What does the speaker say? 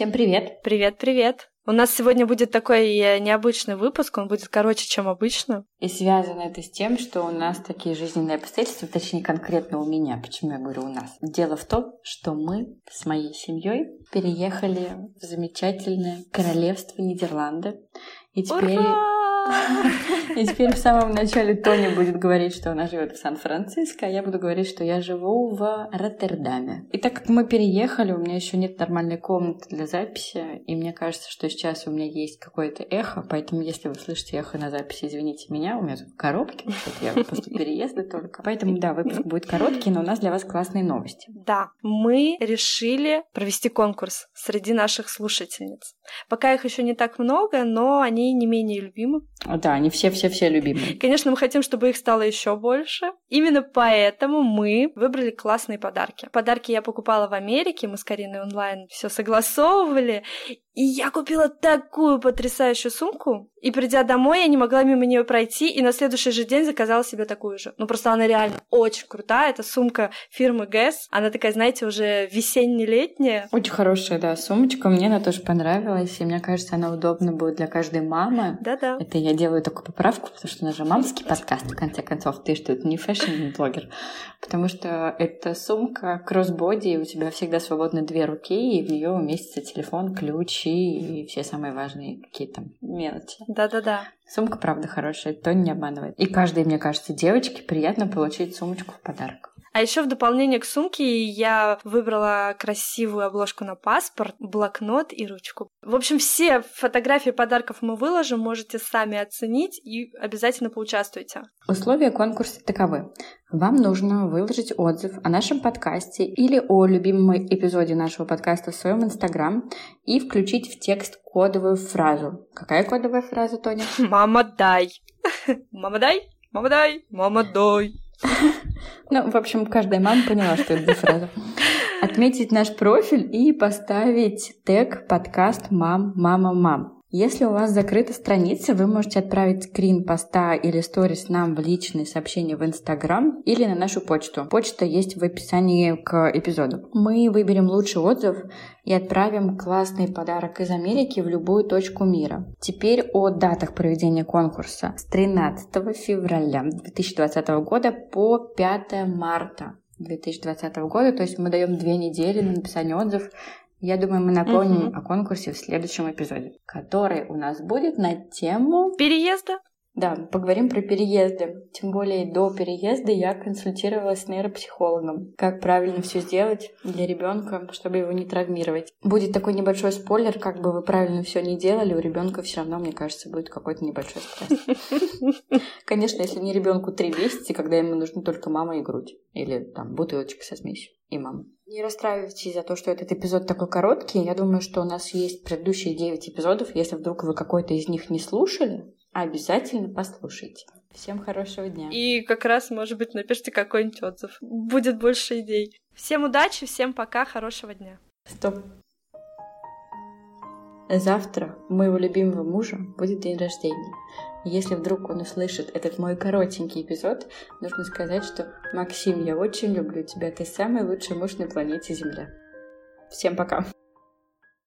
Всем привет! Привет-привет! У нас сегодня будет такой э, необычный выпуск, он будет короче, чем обычно. И связано это с тем, что у нас такие жизненные обстоятельства, точнее конкретно у меня. Почему я говорю у нас? Дело в том, что мы с моей семьей переехали в замечательное королевство Нидерланды. И теперь... Ура! И теперь в самом начале Тони будет говорить, что она живет в Сан-Франциско, а я буду говорить, что я живу в Роттердаме. И так как мы переехали, у меня еще нет нормальной комнаты для записи, и мне кажется, что сейчас у меня есть какое-то эхо, поэтому если вы слышите эхо на записи, извините меня, у меня тут в коробке, я после переезда только. Поэтому, да, выпуск будет короткий, но у нас для вас классные новости. Да, мы решили провести конкурс среди наших слушательниц. Пока их еще не так много, но они не менее любимы. Да, они все-все-все любимые. Конечно, мы хотим, чтобы их стало еще больше. Именно поэтому мы выбрали классные подарки. Подарки я покупала в Америке, мы с Кариной онлайн все согласовывали. И я купила такую потрясающую сумку, и придя домой, я не могла мимо нее пройти, и на следующий же день заказала себе такую же. Ну, просто она реально очень крутая. Это сумка фирмы Guess. Она такая, знаете, уже весенне-летняя. Очень хорошая, да, сумочка. Мне она тоже понравилась, и мне кажется, она удобна будет для каждой мамы. Да-да. Это я делаю такую поправку, потому что у нас же мамский подкаст, в конце концов. Ты что, это не fashion -блогер. Потому что это сумка crossbody, у тебя всегда свободны две руки, и в нее уместится телефон, ключ и все самые важные какие-то мелочи. Да-да-да. Сумка, правда, хорошая, то не обманывает. И каждой, мне кажется, девочке приятно получить сумочку в подарок. А еще в дополнение к сумке я выбрала красивую обложку на паспорт, блокнот и ручку. В общем, все фотографии подарков мы выложим, можете сами оценить и обязательно поучаствуйте. Условия конкурса таковы. Вам нужно выложить отзыв о нашем подкасте или о любимом эпизоде нашего подкаста в своем инстаграм и включить в текст кодовую фразу. Какая кодовая фраза, Тоня? Мама дай. Мама дай. Мама дай. Мама дай. Ну, в общем, каждая мама поняла, что это за фраза. Отметить наш профиль и поставить тег подкаст «Мам, мама, мам». Если у вас закрыта страница, вы можете отправить скрин поста или сторис нам в личные сообщения в Инстаграм или на нашу почту. Почта есть в описании к эпизоду. Мы выберем лучший отзыв и отправим классный подарок из Америки в любую точку мира. Теперь о датах проведения конкурса. С 13 февраля 2020 года по 5 марта 2020 года, то есть мы даем две недели на написание отзыв я думаю, мы напомним угу. о конкурсе в следующем эпизоде, который у нас будет на тему переезда. Да, поговорим про переезды. Тем более до переезда я консультировалась с нейропсихологом. Как правильно все сделать для ребенка, чтобы его не травмировать. Будет такой небольшой спойлер, как бы вы правильно все не делали, у ребенка все равно, мне кажется, будет какой-то небольшой стресс. Конечно, если не ребенку три месяца, когда ему нужны только мама и грудь. Или там бутылочка со смесью и мама. Не расстраивайтесь за то, что этот эпизод такой короткий. Я думаю, что у нас есть предыдущие 9 эпизодов. Если вдруг вы какой-то из них не слушали, обязательно послушайте. Всем хорошего дня. И как раз, может быть, напишите какой-нибудь отзыв. Будет больше идей. Всем удачи, всем пока, хорошего дня. Стоп. Завтра у моего любимого мужа будет день рождения. Если вдруг он услышит этот мой коротенький эпизод, нужно сказать, что «Максим, я очень люблю тебя, ты самый лучший муж на планете Земля». Всем пока!